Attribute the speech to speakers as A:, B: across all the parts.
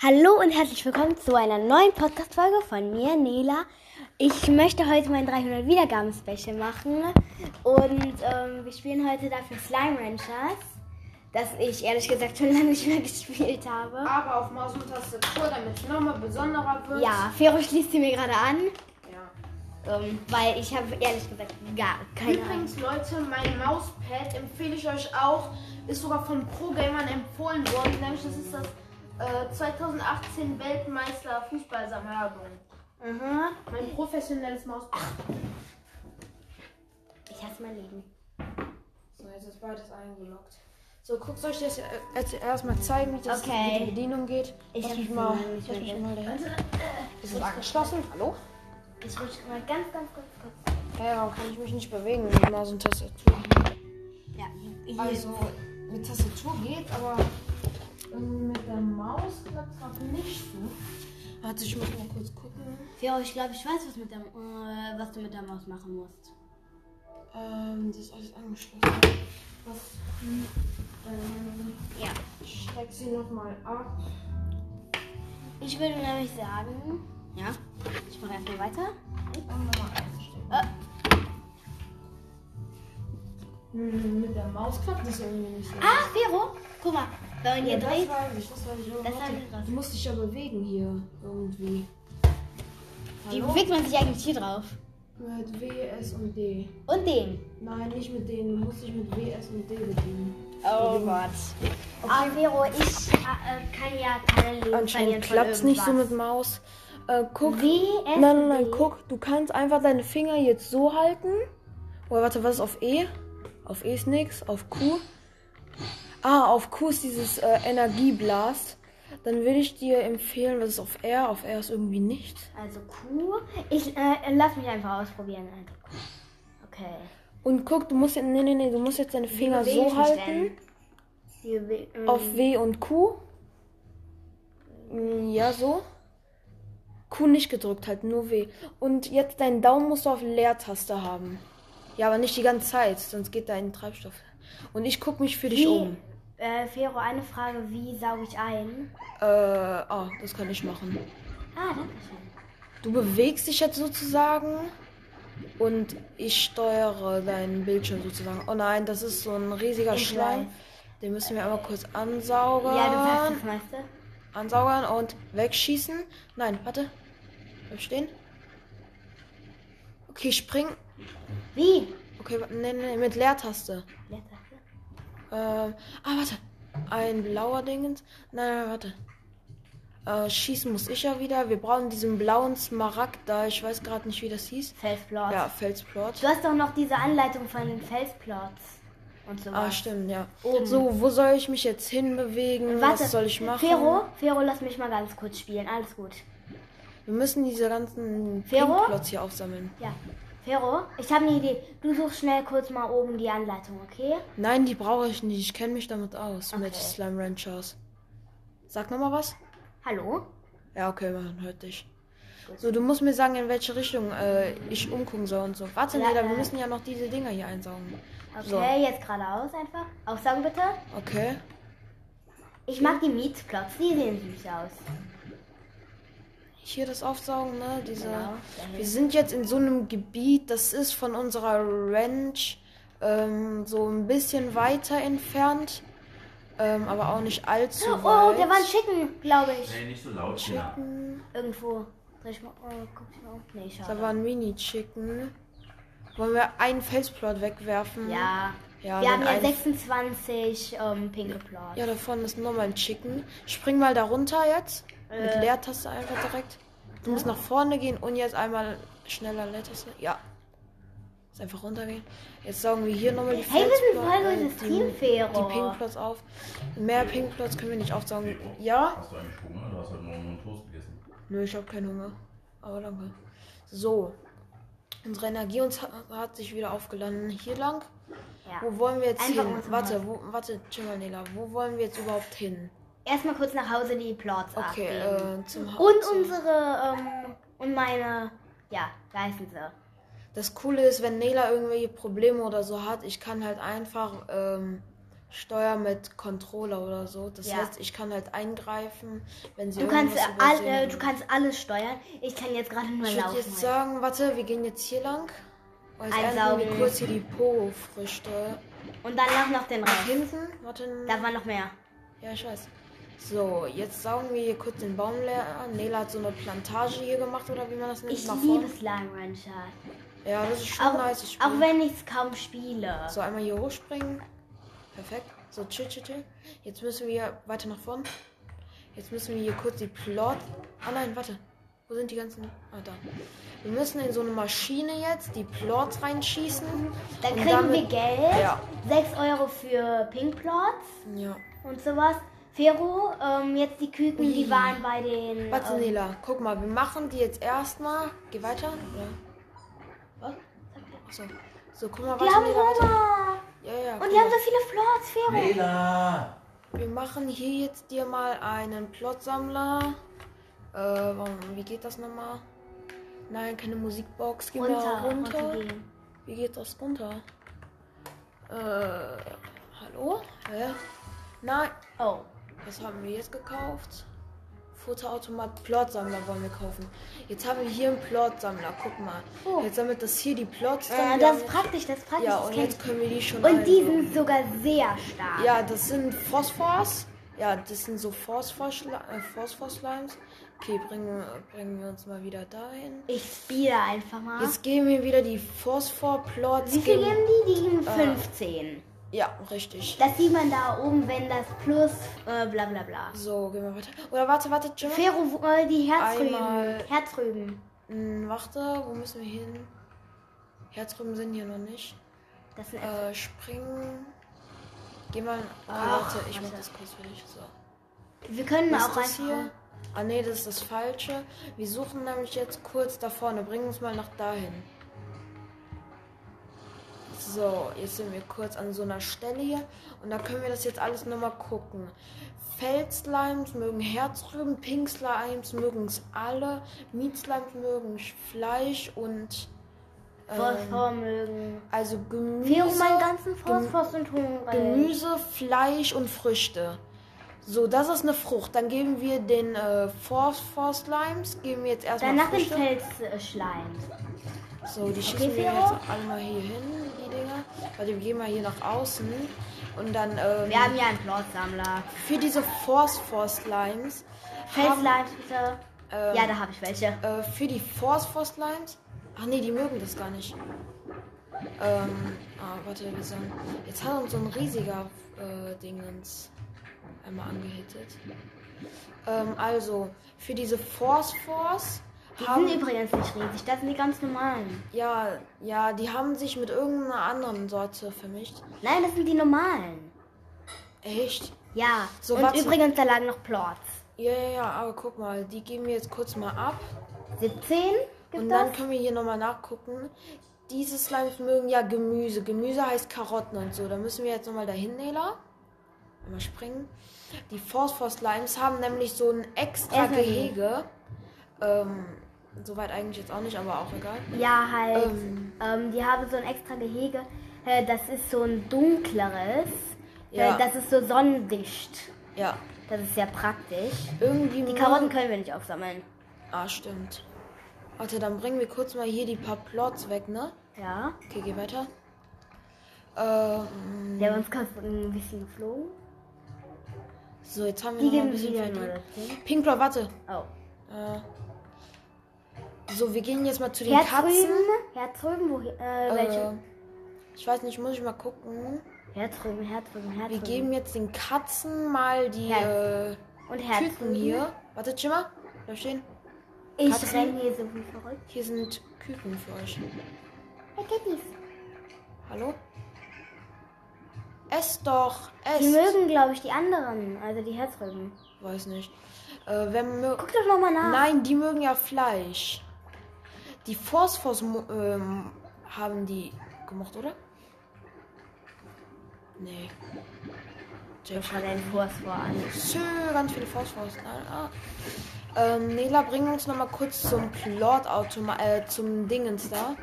A: Hallo und herzlich willkommen zu einer neuen Podcast-Folge von mir, Nela. Ich möchte heute mein 300 Wiedergaben-Special machen und ähm, wir spielen heute dafür Slime Ranchers, das ich ehrlich gesagt schon lange nicht mehr gespielt habe.
B: Aber auf Maus und Tastatur, damit es nochmal besonderer wird.
A: Ja, Fero schließt sie mir gerade an,
B: ja.
A: ähm, weil ich habe ehrlich gesagt gar keine Ahnung.
B: Übrigens, Leute, mein Mauspad empfehle ich euch auch. Ist sogar von Pro Gamern empfohlen worden. Nämlich, das ist das äh, 2018 Weltmeister Fußballsammlerbum.
A: Mhm.
B: Mein professionelles Mauspad.
A: Ich hasse mein Leben.
B: So, jetzt ist beides eingeloggt. So, guckt euch das jetzt erstmal zeigen, wie das
A: Okay.
B: mit der Bedienung geht.
A: Ich
B: lass
A: hab
B: mich mal, lass mich mal dahin. Ist es angeschlossen? Hallo?
A: Ich rutsche mal ganz, ganz kurz, kurz.
B: Ja, warum kann ich mich nicht bewegen mit Maus und Tastatur?
A: Ja, hier.
B: Also mit Tastatur geht, aber mit der Maus klappt es gerade nicht so. Warte, ich muss mal kurz gucken.
A: Fero, ich glaube, ich weiß, was, mit der, äh, was du mit der Maus machen musst.
B: Ähm, das ist alles angeschlossen. Was? Ähm,
A: Ja.
B: ich steig sie nochmal ab.
A: Ich würde nämlich sagen, ja, ich mache erstmal weiter.
B: Und nochmal einstecken.
A: Äh.
B: Hm, mit der Maus klappt das irgendwie nicht so.
A: Ah, Vero, guck mal, wenn man
B: ja,
A: hier
B: das
A: dreht.
B: weiß ich, das weiß ich.
A: Das
B: warte,
A: ich
B: du musst dich ja bewegen hier irgendwie.
A: Wie
B: Hallo?
A: bewegt man sich eigentlich hier drauf?
B: Mit W, S und D.
A: Und dem.
B: Nein, nicht mit denen. Du musst dich mit W, S und D bedienen.
A: Oh Gott. Ah, Vero, ich äh, kann ja keine Leben
B: Anscheinend klappt es nicht so mit. Maus. Äh, guck.
A: W, S,
B: Nein, nein, nein, guck. Du kannst einfach deine Finger jetzt so halten. Oder warte, was ist auf E? Auf E ist nix. Auf Q. Ah, auf Q ist dieses äh, Energieblast. Dann würde ich dir empfehlen, was ist auf R? Auf R ist irgendwie nichts.
A: Also Q. Ich äh, lass mich einfach ausprobieren. Also. Okay.
B: Und guck, du musst jetzt, nee, nee, nee, du musst jetzt deine Finger so halten.
A: ähm,
B: Auf W und Q. Mm, Ja, so. Q nicht gedrückt halt, nur W. Und jetzt deinen Daumen musst du auf Leertaste haben. Ja, aber nicht die ganze Zeit, sonst geht dein Treibstoff. Und ich guck mich für dich
A: Wie,
B: um.
A: äh, Fero, eine Frage, wie sauge ich ein?
B: Äh, ah, das kann ich machen.
A: Ah, danke schön.
B: Du bewegst dich jetzt sozusagen und ich steuere deinen Bildschirm sozusagen. Oh nein, das ist so ein riesiger
A: Ich
B: Schleim.
A: weiß.
B: Den müssen wir einmal kurz ansaugen.
A: Ja, du sagst das meiste.
B: Ansaugern und wegschießen. Nein, warte. Bleib stehen. Okay, spring.
A: Wie?
B: Okay, nee, nee, mit Leertaste.
A: Leertaste.
B: Ähm, ah, warte. Ein blauer Dingens. Nein, nein, warte. Äh, schießen muss ich ja wieder. Wir brauchen diesen blauen Smaragd da. Ich weiß gerade nicht, wie das hieß.
A: Felsplot.
B: Ja, Felsplot.
A: Du hast doch noch diese Anleitung von den Felsplots und so
B: Ah, stimmt, ja.
A: Oben.
B: So, wo soll ich mich jetzt hinbewegen?
A: Warte,
B: Was soll ich machen?
A: Fero, Fero, lass mich mal ganz kurz spielen. Alles gut.
B: Wir müssen diese ganzen
A: Fero?
B: Pinkplots hier aufsammeln.
A: Ja. Fero, ich habe eine Idee. Du suchst schnell kurz mal oben die Anleitung, okay?
B: Nein, die brauche ich nicht. Ich kenne mich damit aus. Mit
A: Okay.
B: Slime Ranchers. Sag nochmal was.
A: Hallo?
B: Ja, okay, man hört dich. So, du musst mir sagen, in welche Richtung äh, ich umgucken soll und so. Warte,
A: Ja,
B: Neda,
A: äh.
B: wir müssen ja noch diese Dinger hier einsaugen.
A: Okay,
B: So.
A: jetzt geradeaus einfach. Aufsaugen bitte.
B: Okay.
A: Ich mag die Meatsplots, die sehen süß aus.
B: Hier das Aufsaugen, ne? Diese.
A: Genau.
B: Wir sind jetzt in so einem Gebiet, das ist von unserer Ranch ähm, so ein bisschen weiter entfernt. Ähm, aber auch nicht allzu
A: Oh,
B: weit.
A: der war ein Chicken, glaube ich.
C: Nee, nicht so laut, Tina.
A: Irgendwo. Dreh ich mal, oh, guck ich mal. Nee,
B: Da
A: schade.
B: war ein Mini-Chicken. Wollen wir einen Felsplot wegwerfen?
A: Ja.
B: Ja,
A: Wir haben ja
B: einen-
A: 26 ähm, pinke Plots.
B: Ja, da vorne ist nochmal ein Chicken. Spring mal da runter jetzt. Mit
A: Äh.
B: Leertaste einfach direkt. Du musst nach vorne gehen und jetzt einmal schneller Leertaste. Ja. Jetzt einfach runtergehen. Jetzt saugen wir hier nochmal die
A: Hey, wir sind voll
B: äh,
A: gutes
B: die,
A: Team, Fero.
B: die Pinkplots auf. Mehr Pinkplots können wir nicht aufsaugen. Ja?
C: Hast du eigentlich Hunger? Du hast heute Morgen nur einen Toast gegessen.
B: Nö, ich habe keinen Hunger. Aber danke. So. Unsere Energie uns hat, hat sich wieder aufgeladen. Hier lang.
A: Ja.
B: Wo wollen wir jetzt
A: Einfach
B: hin? Warte,
A: raus.
B: wo, warte, Chimanela, wo wollen wir jetzt überhaupt hin?
A: Erstmal kurz nach Hause die Plots
B: Okay,
A: abgeben.
B: äh, zum
A: Und
B: Haus.
A: unsere, ähm, und meine, ja, heißen sie.
B: Das Coole ist, wenn Nela irgendwelche Probleme oder so hat, ich kann halt einfach ähm, Steuer mit Controller oder so. Das
A: Ja.
B: heißt, ich kann halt eingreifen, wenn sie
A: Du kannst,
B: irgendwas
A: all,
B: übersehen
A: äh, du kannst alles steuern. Ich kann jetzt gerade nur
B: Ich würde
A: laufen.
B: jetzt sagen, warte, wir gehen jetzt hier lang. Ernten
A: Einsaugen.
B: kurz hier die Po-Früchte.
A: Und danach noch den Rest.
B: hinten, warte.
A: Da war noch mehr.
B: Ja, ich weiß. So, jetzt saugen wir hier kurz den Baum leer. Nela hat so eine Plantage hier gemacht, oder wie man das nennt.
A: Ich liebe. Slime Rancher.
B: Ja, das ist schon
A: Auch,
B: nice. Ich
A: auch
B: spiel-
A: wenn ich es kaum spiele.
B: So, einmal hier hochspringen. Perfekt. So, chill, chill, chill. Jetzt müssen wir weiter nach vorne. Jetzt müssen wir hier kurz die Plot. Ah nein, warte. Wo sind die ganzen. Ah, da. Wir müssen in so eine Maschine jetzt die Plots reinschießen.
A: Dann kriegen
B: damit-
A: wir Geld.
B: Ja.
A: 6 Euro für Pinkplots
B: Ja.
A: und sowas. Fero, ähm, jetzt die Küken, die
B: Ui.
A: waren bei den.
B: Warte,
A: ähm,
B: Nela, guck mal, wir machen die jetzt erstmal. Geh weiter. Oder?
A: was?
B: Achso. So, guck mal,
A: Die
B: warte,
A: haben
B: Nela, warte. Ja, ja.
A: Und die
B: mal.
A: haben so viele Plots, Fero.
C: Nela!
B: Wir machen hier jetzt dir mal einen Plotsammler. Äh, warum- wie geht das nochmal? Nein, keine Musikbox. Geh
A: Runter,
B: runter.
A: runtergehen.
B: Wie geht das runter? Äh, hallo? Hä? Nein.
A: Oh.
B: Was haben wir jetzt gekauft? Futterautomat Plotsammler wollen wir kaufen. Jetzt haben wir hier einen Plotsammler. Guck mal.
A: Oh.
B: Jetzt sammelt das hier die Plots.
A: Äh, das ist praktisch, das ist praktisch.
B: Ja, und jetzt können wir die schon.
A: Und die sind sogar sehr stark.
B: Ja, das sind Phosphors. Ja, das sind so äh, Phosphor-Slimes. Okay, bringen, bringen wir uns mal wieder dahin.
A: Ich spiele einfach mal.
B: Jetzt geben wir wieder die Phosphor-Plots.
A: Wie viel
B: geben-
A: die? Die geben 15.
B: Ja, richtig.
A: Das sieht man da oben, wenn das plus äh, bla bla bla.
B: So, gehen wir weiter. Oder warte, warte, Jim.
A: Fero, äh, die Herzrüben.
B: Einmal-
A: Herzrüben.
B: Hm, warte, wo müssen wir hin? Herzrüben sind hier noch nicht.
A: Das sind
B: Äh, springen. Geh mal.
A: Ach,
B: warte, ich mach das kurz für dich. So.
A: wir können
B: Was
A: auch
B: ist das
A: einfach.
B: hier? Ah nee, das ist das Falsche. Wir suchen nämlich jetzt kurz da vorne. Bring uns mal nach dahin. So, jetzt sind wir kurz an so einer Stelle hier. Und da können wir das jetzt alles nochmal gucken. Feldslimes mögen Herzrüben, Pinkslimes mögen es alle, Mietslimes mögen Fleisch und ähm,
A: Phosphor mögen.
B: also Gemüse,
A: Fero, meinen ganzen Phosphor.
B: Gemüse, Fleisch und Früchte. So, das ist eine Frucht. Dann geben wir den äh, Phosphor Slimes, geben wir jetzt erstmal
A: Danach den. Felsschleim.
B: So, die schießen wir
A: Fero?
B: jetzt alle mal hier hin, die Dinger. Warte, wir gehen mal hier nach außen. Und dann ähm,
A: Wir haben hier einen Plotsammler.
B: für diese Phosphor Slimes haben,
A: Felsschleims bitte.
B: ähm,
A: Ja, da habe ich welche.
B: äh, für die Phosphor Slimes. Ach nee, die mögen das gar nicht. Ähm, ah, warte, wir sagen. Jetzt hat uns so ein riesiger äh, Dingens einmal angehittet. Ähm, also, für diese Phosphors
A: Die
B: haben.
A: sind übrigens nicht riesig, das sind die ganz normalen.
B: Ja, ja, die haben sich mit irgendeiner anderen Sorte vermischt.
A: Nein, das sind die normalen.
B: Echt?
A: Ja,
B: So,
A: und übrigens, da lagen noch Plots.
B: Ja, ja, ja, aber guck mal, die geben wir jetzt kurz mal ab.
A: 17 gibt
B: Und dann
A: das?
B: können wir hier nochmal nachgucken. Diese Slimes mögen ja Gemüse. Gemüse heißt Karotten und so. Da müssen wir jetzt nochmal dahin, Nela. Einmal springen. Die Phosphor-Slimes haben nämlich so ein extra
A: Erstmal
B: Gehege. Ähm, soweit eigentlich jetzt auch nicht, aber auch egal.
A: Ja, halt.
B: Ähm.
A: Ähm, die haben so ein extra Gehege. Äh, Das ist so ein dunkleres.
B: Ja.
A: Äh, Das ist so sonnendicht.
B: Ja.
A: Das ist sehr praktisch.
B: Irgendwie
A: Die Karotten können wir nicht aufsammeln.
B: Ah, stimmt. Warte, dann bringen wir kurz mal hier die paar Plots weg, ne?
A: Ja.
B: Okay, geh weiter. Ähm,
A: Der uns gerade ein bisschen geflogen.
B: So, jetzt haben wir
A: Die
B: noch ein bisschen die-
A: dazu.
B: Pinkplot, warte.
A: Oh.
B: Äh, so, wir gehen jetzt mal zu den Katzen.
A: Herzrüben. Herzrüben, wo, äh, welche?
B: Äh, ich weiß nicht, muss ich mal gucken.
A: Herzrüben, Herzrüben,
B: Wir
A: Herzrüben.
B: geben jetzt den Katzen mal die äh,
A: Und
B: Küken
A: Herzrüben.
B: hier. Warte, Chimmer. Bleib stehen.
A: Ich
B: Katzen.
A: renne hier so wie verrückt.
B: Hier sind Küken für euch.
A: Hey, Kitties.
B: Hallo? Ess doch. Ess.
A: Die mögen, glaube ich, die anderen. Also die Herzrüben.
B: Weiß nicht. Äh, wer mö
A: Guck doch nochmal nach.
B: Nein, die mögen ja Fleisch. Die Phosphors ähm, haben die gemocht, oder? Nee. Jack
A: Schau deinen Phosphor an.
B: Sö, ganz viele Phosphors. Ah, ah. Ähm, Nela, bring uns noch mal kurz zum Plot-Automat, äh, zum Dingens da.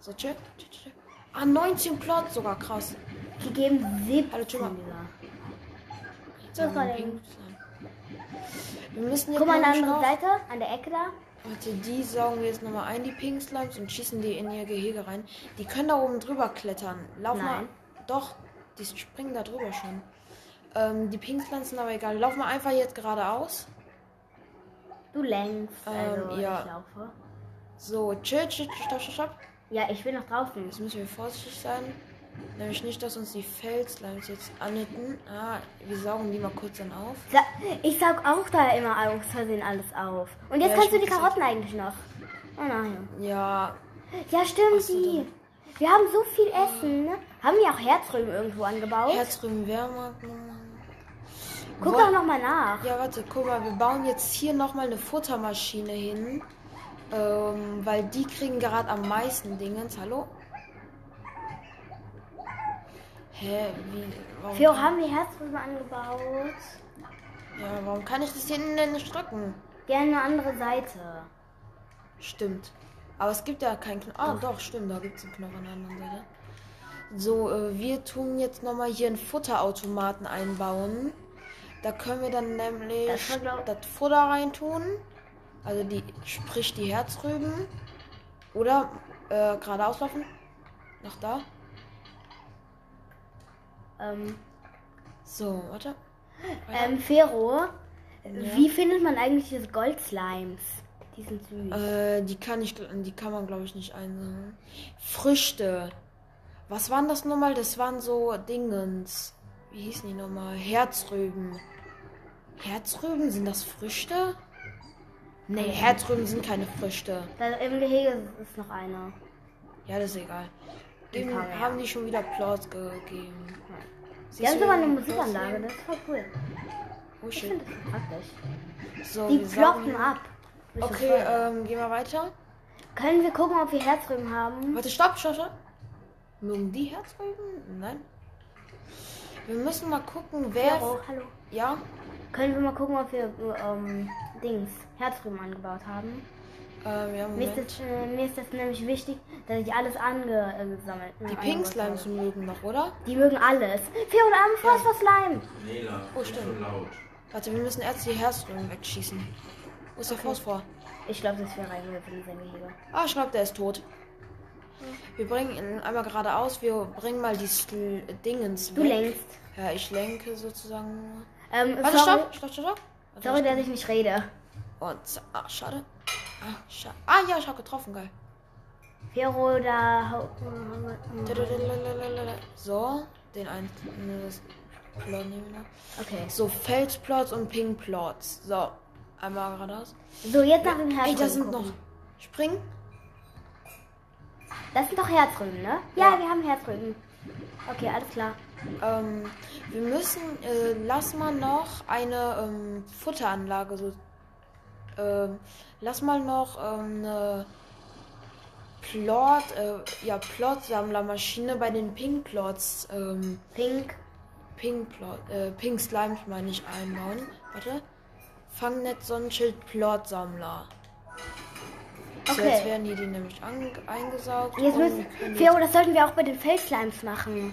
B: So, chill. Ah, 19 Plots sogar, krass.
A: Die geben 17
B: Hallo, Tschüss.
A: So, das war der.
B: Wir müssen jetzt
A: Guck mal an der anderen Seite, an der Ecke da.
B: Warte, die saugen wir jetzt nochmal ein, die Pink Slimes, und schießen die in ihr Gehege rein. Die können da oben drüber klettern. Lauf mal.
A: Nein.
B: Doch, die springen da drüber schon. Ähm, die Pink Slimes sind aber egal. Lauf mal einfach jetzt geradeaus.
A: Du längst. Also,
B: Ähm, ja.
A: ich laufe.
B: So, chill, chill, stopp, stopp, stopp.
A: Ja, ich bin noch draußen.
B: Jetzt müssen wir vorsichtig sein. Nämlich nicht, dass uns die Feldslimes jetzt anhitten. Ah, wir saugen die mal kurz dann auf.
A: Sa ich saug auch da immer aus Versehen alles auf. Und jetzt
B: Ja,
A: kannst du die Karotten eigentlich noch. Oh nein.
B: Ja,
A: Ja, stimmt,
B: so,
A: die.
B: dann.
A: Wir haben so viel Essen. Ne? Haben die auch Herzrüben irgendwo angebaut?
B: Herzrüben Wehrmarkt.
A: Guck
B: Woll-
A: doch nochmal nach.
B: Ja, warte, guck mal, wir bauen jetzt hier nochmal eine Futtermaschine hin. Ähm, weil die kriegen gerade am meisten Dingens. Hallo? Hä, wie? Warum,
A: Fio, haben wir Herzrüben angebaut?
B: ja, warum kann ich das hier denn nicht drücken?
A: Gerne eine andere Seite.
B: Stimmt. Aber es gibt ja keinen Knopf. Ah, doch, stimmt, da gibt es einen Knopf an der anderen Seite. So, äh, wir tun jetzt nochmal hier einen Futterautomaten einbauen. Da können wir dann nämlich
A: Das
B: das Futter reintun. Also die, sprich die Herzrüben. Oder äh, geradeaus laufen. Nach da.
A: Ähm,
B: So, warte.
A: ähm Fero, wie findet man eigentlich diese Goldslimes? Die sind süß.
B: Äh, die kann ich, die kann man glaube ich nicht einsammeln. Früchte. Was waren das nochmal? Das waren so Dingens. Wie hießen die nochmal? Herzrüben. Herzrüben, sind das Früchte? Nee, Herzrüben sind keine Früchte.
A: Da im Gehege ist noch einer.
B: Ja, das ist egal.
A: Mehr.
B: haben die schon wieder Platz gegeben.
A: Die haben sogar eine Musikanlage, das ist voll cool.
B: Oh
A: Ich finde das praktisch.
B: So,
A: Die
B: wir hier-
A: ab.
B: Okay, ähm, gehen wir weiter.
A: Können wir gucken, ob wir Herzrüben haben?
B: Warte, stopp, stopp, stopp. Mögen die Herzrüben? Nein. Wir müssen mal gucken, wer.
A: Fero, hallo.
B: Ja,
A: Können wir mal gucken, ob wir ähm, Dings, Herzrüben angebaut haben?
B: Äh, ja,
A: Mir ist,
B: Moment.
A: das, äh, mir ist das nämlich wichtig, dass ich alles angesammelt
B: Die Pink Slimes mögen noch, oder?
A: Die mögen alles. Vier und Arme Phosphor Slime.
C: Nela,
B: Oh,
C: ist so
B: stimmt.
C: laut.
B: Warte, wir müssen erst die Herzrüben wegschießen. Wo ist der Phosphor?
A: Ich glaube, das wäre reingehört in sein Gehege.
B: Ah, ich glaube, der ist tot. Wir bringen ihn einmal geradeaus. Wir bringen mal die Sl Dingens
A: Du
B: weg.
A: lenkst.
B: Ja, ich lenke sozusagen.
A: Ähm,
B: Warte,
A: sorry,
B: stopp, stopp, stopp, stopp. Warte,
A: sorry,
B: stopp.
A: dass ich nicht rede.
B: Und, z- ah, schade. Ah. Ah, ja, ich habe getroffen, geil.
A: Fero, da
B: So, den einen. ne, das.
A: Okay.
B: So, Felsplots und Pinkplots. So, einmal geradeaus.
A: So, jetzt nach dem
B: Ey,
A: Herzrüben.
B: da sind
A: gucken.
B: noch. Springen?
A: Das sind doch Herzrüben, ne? Ja,
B: Ja.
A: wir haben Herzrüben. Okay, alles klar.
B: Ähm, wir müssen, äh, lass mal noch eine ähm, Futteranlage so. Ähm, lass mal noch ähm, eine Plot, äh, ja, Plot-Sammlermaschine bei den Pink Plots, ähm,
A: Pink.
B: Pink Plot, äh, Pink Slimes meine ich einbauen. Warte. Fangnetz Sonnenschild Plot-Sammler.
A: Okay.
B: jetzt werden die, die nämlich an, eingesaugt.
A: Jetzt müssen, Fero, das sollten wir auch bei den Feldslimes machen.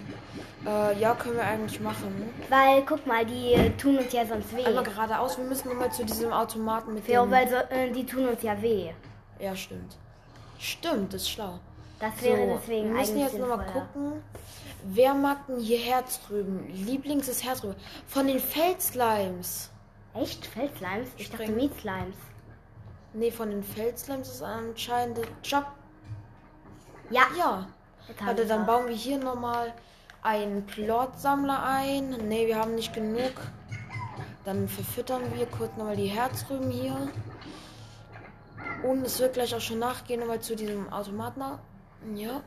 B: äh, ja, können wir eigentlich machen.
A: Weil, guck mal, die äh, tun uns ja sonst weh.
B: Einmal geradeaus, wir müssen nochmal zu diesem Automaten mit dem...
A: weil so, äh, die tun uns ja weh.
B: Ja, stimmt. Stimmt, ist schlau.
A: Das wäre
B: So,
A: deswegen
B: wir müssen jetzt nochmal gucken, wer mag denn hier Herzrüben? Lieblings ist Herzrüben. Von den Feldslimes.
A: Echt? Feldslimes? Ich dachte
B: Springen. Nee, von den Feldslimes ist anscheinend der Job.
A: Ja.
B: Ja. Warte, dann bauen wir hier nochmal einen Plotsammler ein. Nee, wir haben nicht genug. Dann verfüttern wir kurz nochmal die Herzrüben hier. Und es wird gleich auch schon nachgehen, nochmal zu diesem Automaten. Ja.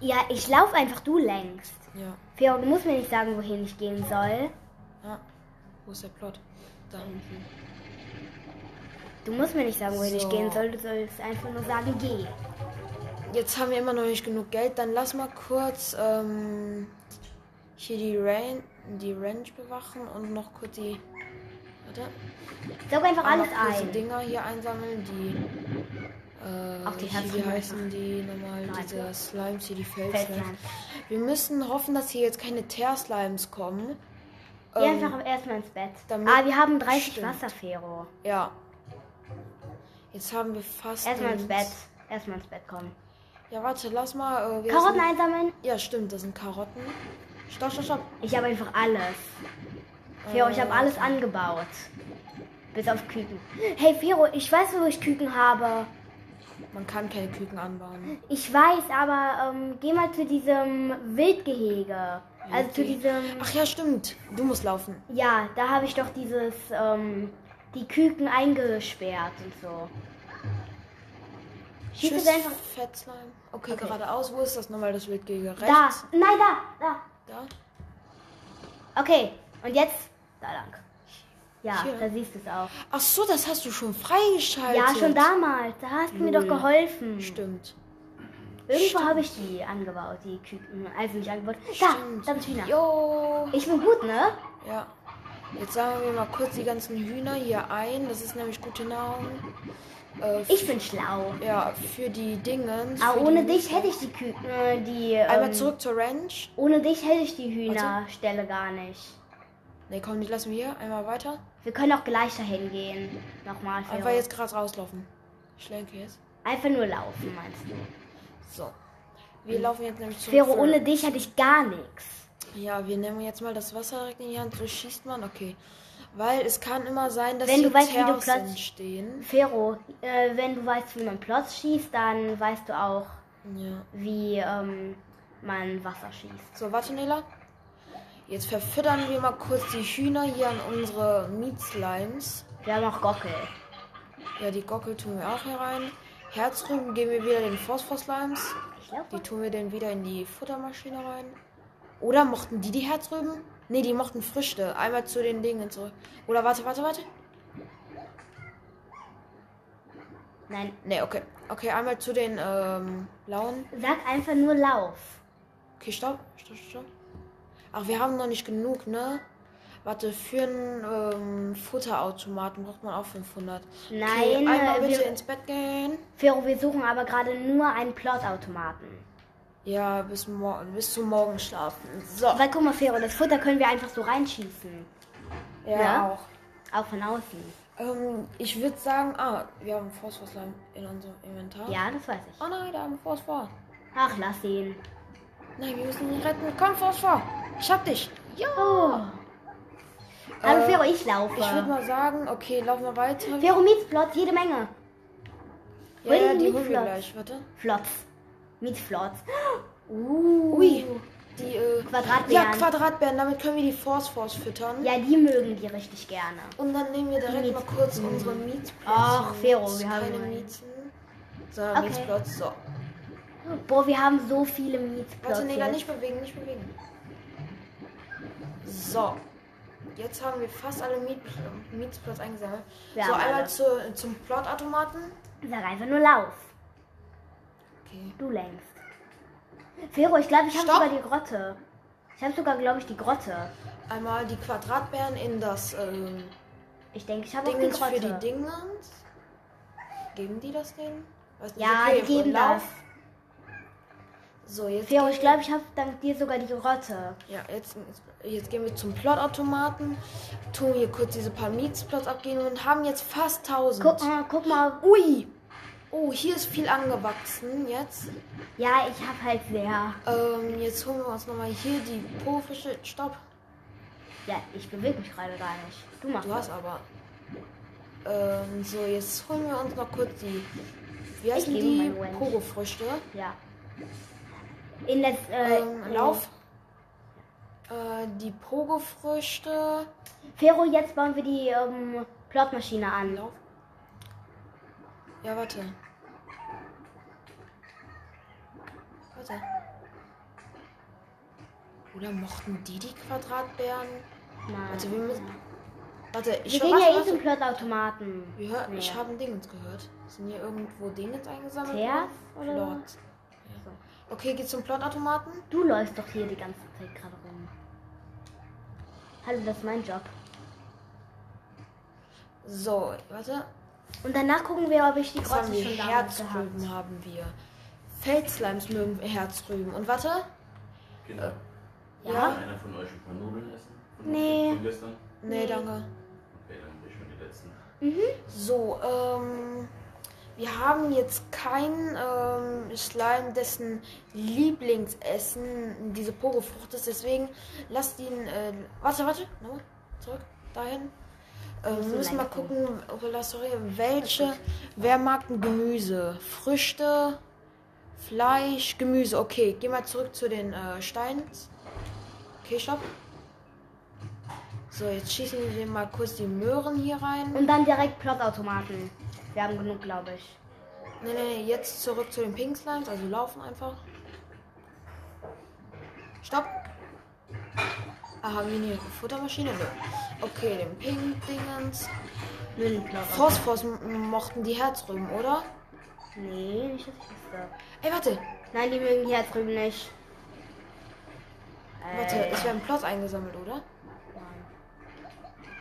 A: Ja, ich lauf einfach, du längst.
B: Ja.
A: Fero, du musst mir nicht sagen, wohin ich gehen soll.
B: Ja. Wo ist der Plot? Da.
A: Du musst mir nicht sagen, wohin ich
B: So.
A: gehen soll. Du sollst einfach nur sagen, geh.
B: Jetzt haben wir immer noch nicht genug Geld. Dann lass mal kurz ähm, hier die, Rain, die Range bewachen und noch kurz die. Warte.
A: Sag einfach alles ein.
B: Dinger hier einsammeln, die. Äh,
A: Auch die Herzen
B: wie heißen die nochmal?
A: Nein.
B: Diese Slimes hier, die. Felslimes. Wir müssen hoffen, dass hier jetzt keine Teer-Slimes kommen.
A: Geh
B: Ähm,
A: einfach erstmal ins Bett. Ah, wir haben 30
B: Stimmt.
A: Wasserfero.
B: Ja. Jetzt haben wir fast.
A: Erstmal ins. Bett. Erstmal ins Bett kommen.
B: Ja, warte, lass mal. Äh,
A: Karotten
B: sind-
A: einsammeln?
B: Ja, stimmt, das sind Karotten. Stopp, stopp, stopp.
A: Ich habe einfach alles. Fero, ich habe
B: Äh,
A: alles angebaut. Bis auf Küken. Hey, Fero, ich weiß, wo ich Küken habe.
B: Man kann keine Küken anbauen.
A: Ich weiß, aber ähm, geh mal zu diesem Wildgehege. Also zu diesem.
B: Ach ja, stimmt. Du musst laufen.
A: Ja, da habe ich doch dieses. Ähm, die Küken eingesperrt und so. Schieß
B: Tschüss,
A: es einfach.
B: Fettslime. Okay,
A: Okay.
B: geradeaus. Wo ist das nochmal, das Wildgehege?
A: Da!
B: Rechts?
A: Nein, da! Da!
B: Da?
A: Okay, und jetzt da lang. Ja,
B: Hier.
A: da siehst du es auch.
B: Ach so, das hast du schon freigeschaltet.
A: Ja, schon damals. Da hast du mir doch geholfen.
B: Stimmt.
A: Irgendwo habe ich die angebaut, die Küken. Also nicht angebaut. Da,
B: Stimmt.
A: da sind Hühner.
B: Jo.
A: Ich bin gut, ne?
B: Ja. Jetzt sagen wir mal kurz die ganzen Hühner hier ein. Das ist nämlich gute Nahrung. Äh,
A: Ich bin schlau.
B: ja, für die Dingens.
A: Aber
B: für
A: ohne
B: die
A: dich hätte ich die Küken, äh, die.
B: Einmal
A: Ähm,
B: zurück zur Ranch.
A: ohne dich hätte ich die Hühnerstelle gar nicht.
B: Ne, komm, die lassen wir hier. Einmal weiter.
A: Wir können auch gleich dahin gehen. Nochmal. Fero.
B: Einfach jetzt gerade rauslaufen. Ich lenke jetzt.
A: Einfach nur laufen, meinst du?
B: So. Wir laufen jetzt nämlich
A: Fero,
B: Fur-
A: ohne dich hätte ich gar nichts.
B: Ja, wir nehmen jetzt mal das Wasser direkt in die Hand. So schießt man. Okay. Weil es kann immer sein, dass
A: Wenn du weißt, wie du Platz-
B: entstehen.
A: Fero, äh, wenn du weißt, wie man Plots schießt, dann weißt du auch,
B: Ja.
A: wie ähm, man Wasser schießt.
B: So, warte, Nela. Jetzt verfüttern wir mal kurz die Hühner hier an unsere Meat Slimes.
A: Wir haben auch Gockel.
B: Ja, die Gockel tun wir auch hier rein. Herzrüben geben wir wieder den Phosphor Slimes. Die tun wir dann wieder in die Futtermaschine rein. Oder mochten die die Herzrüben? Ne, die mochten Früchte. Einmal zu den Dingen zurück. Oder warte, warte, warte.
A: nein,
B: Ne, okay. Okay, einmal zu den ähm, blauen.
A: sag einfach nur Lauf.
B: Okay, stopp. Stopp, stopp. Ach, wir haben noch nicht genug, ne? Warte, für einen ähm, Futterautomaten braucht man auch 500.
A: Nein,
B: okay, einmal
A: äh,
B: bitte
A: wir-
B: ins Bett gehen.
A: Fero, wir suchen aber gerade nur einen Plotautomaten.
B: Ja, bis, mor bis zum Morgen schlafen. So.
A: Weil guck mal, Fero, das Futter können wir einfach so reinschießen.
B: Ja,
A: Ja?
B: auch.
A: Auch von außen.
B: Ähm, ich würde sagen, ah, wir haben Phosphorslime in unserem Inventar.
A: Ja, das weiß ich.
B: Oh nein, da haben Phosphor.
A: Ach, lass ihn.
B: Nein, wir müssen ihn retten. Komm, Phosphor. Ich hab dich. Ja.
A: Oh. Hallo,
B: Äh,
A: Fero, ich laufe.
B: Ich würde mal sagen, okay, laufen wir weiter.
A: Fero, Mietsplots, jede Menge.
B: Ja, ja, die holen wir gleich. Warte.
A: Flots. Mietflots. Uh.
B: Ui. Die, äh,
A: Quadratbeeren.
B: Ja, Quadratbeeren. Damit können wir die Phosphors füttern.
A: Ja, die mögen die richtig gerne.
B: Und dann nehmen wir direkt
A: Die
B: mal kurz unsere Mietsplätze.
A: Ach, Vero, wir haben
B: keine. Miezen. So,
A: Okay.
B: Mietsplatz. So.
A: Boah, wir haben so viele Mietsplots.
B: Warte, nee, da
A: jetzt.
B: nicht bewegen, nicht bewegen. So. Jetzt haben wir fast alle Miet Mietsplots eingesammelt.
A: Wir
B: so, einmal zu, zum Plotautomaten.
A: Sag einfach nur Lauf.
B: Okay.
A: Du längst. Fero, ich glaube, ich habe sogar die Grotte. Ich habe sogar, glaube ich, die Grotte.
B: Einmal die Quadratbeeren in das ähm,
A: Ich denke, ich habe auch die Grotte.
B: für die Dingens. Geben die das denen? Weiß nicht.
A: Ja,
B: okay,
A: die geben das.
B: So, jetzt.
A: Fero, ich glaube, ich habe dank dir sogar die Grotte.
B: Ja, jetzt, jetzt, jetzt gehen wir zum Plotautomaten, tun hier kurz diese paar Mietsplots abgehen und haben jetzt fast 1000.
A: Guck mal, guck mal.
B: Ui! Oh, hier ist viel angewachsen jetzt.
A: Ja, ich habe halt sehr.
B: Ähm, jetzt holen wir uns nochmal hier die Profische. Stopp.
A: Ja, ich bewege mich gerade gar nicht. Du machst
B: Du
A: das.
B: hast aber. Ähm, so, jetzt holen wir uns noch kurz die. Wie heißen
A: liebe
B: die? Pogo-Früchte.
A: Ja. In das, äh,
B: Ähm, Lauf. Äh, die Pogo-Früchte.
A: Fero, jetzt bauen wir die ähm, Plotmaschine an.
B: Lauf. Ja, warte. Warte. Oder mochten die die Quadratbeeren?
A: Nein.
B: Also wir müssen. Warte, ich
A: wir
B: warte,
A: ja eh
B: warte.
A: zum Plotautomaten.
B: Wir hör,
A: Nee.
B: Ich habe ein Dingens gehört. Sind hier irgendwo Dingens eingesammelt? Worden?
A: oder
B: Plot. Okay, geht's zum Plotautomaten?
A: Du läufst doch hier die ganze Zeit gerade rum. Hallo, das ist mein Job.
B: So, warte.
A: Und danach gucken wir, ob ich die
B: wir?
A: schon damals gehabt.
B: Herzrüben haben wir. Feldslimes mögen Herzrüben. Und warte.
C: Kinder,
A: Ja?
C: kann einer von euch ein paar Nudeln essen? Von
A: Nee.
C: Von gestern?
B: Nee, danke.
C: Okay, dann will ich schon die letzten.
B: So, ähm. Wir haben jetzt kein ähm, Slime, dessen Lieblingsessen diese Pogofrucht ist. Deswegen lasst ihn. Äh, warte, warte. Nochmal. Zurück. Dahin. Ähm, wir müssen mal gucken, welche. Wer mag ein Gemüse? Früchte, Fleisch, Gemüse. Okay, geh mal zurück zu den äh, Steins. Okay, stopp. So, jetzt schießen wir mal kurz die Möhren hier rein.
A: Und dann direkt Plotautomaten. Wir haben genug, glaube ich.
B: Nee, nee, nee, jetzt zurück zu den Pink Slimes, also laufen einfach. Stopp. Ah, haben wir hier eine Futtermaschine? Nö. Okay, den Pink Dingens.
A: Mühlenplot.
B: Phosphos m- mochten die Herzrüben, oder?
A: Nee, nicht, dass ich wüsste.
B: Ey, warte.
A: Nein, die mögen die hier drüben nicht.
B: Warte,
A: Äh,
B: es werden Plots eingesammelt, oder?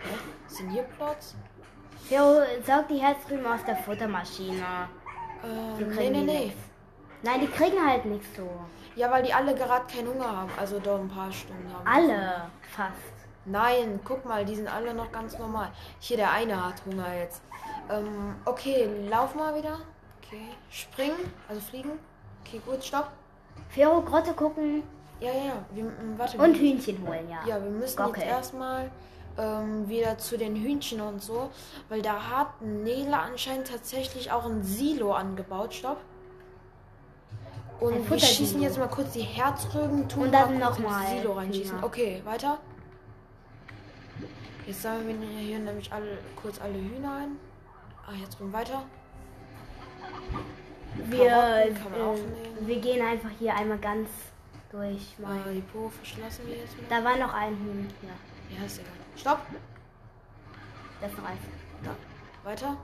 B: Hä? Sind hier Plots?
A: Theo, saug die Herzdrüben aus der Futtermaschine.
B: Ähm, nee, nee, nee.
A: nichts. Nein, die kriegen halt nichts so.
B: Ja, weil die alle gerade keinen Hunger haben. Also doch ein paar Stunden haben.
A: Alle, fast.
B: Nein, guck mal, die sind alle noch ganz normal. Hier, der eine hat Hunger jetzt. Ähm, okay, lauf mal wieder. Okay, springen, also fliegen. Okay, gut, stopp.
A: Fero, Grotte gucken
B: Ja, ja, ja. Wir, warte.
A: und
B: wir,
A: Hühnchen holen, ja.
B: ja, wir müssen
A: Gockel.
B: jetzt erstmal ähm, wieder zu den Hühnchen und so, weil da hat Nele anscheinend tatsächlich auch ein Silo angebaut. Stopp. Und wir schießen jetzt mal kurz die Herzrüben, tun
A: Und dann
B: mal kurz
A: noch
B: ins
A: mal
B: Silo reinschießen.
A: Hühner.
B: Okay, weiter. Jetzt sammeln wir hier nämlich alle, kurz alle Hühner ein. Ah, jetzt drüben weiter.
A: Wir, äh, wir gehen einfach hier einmal ganz durch. Mal.
B: Äh, die Po verschlossen wir jetzt mal.
A: Da war noch ein Huhn. Ja,
B: Ja, ist egal. Stopp.
A: da ist noch eins.
B: Da. Weiter.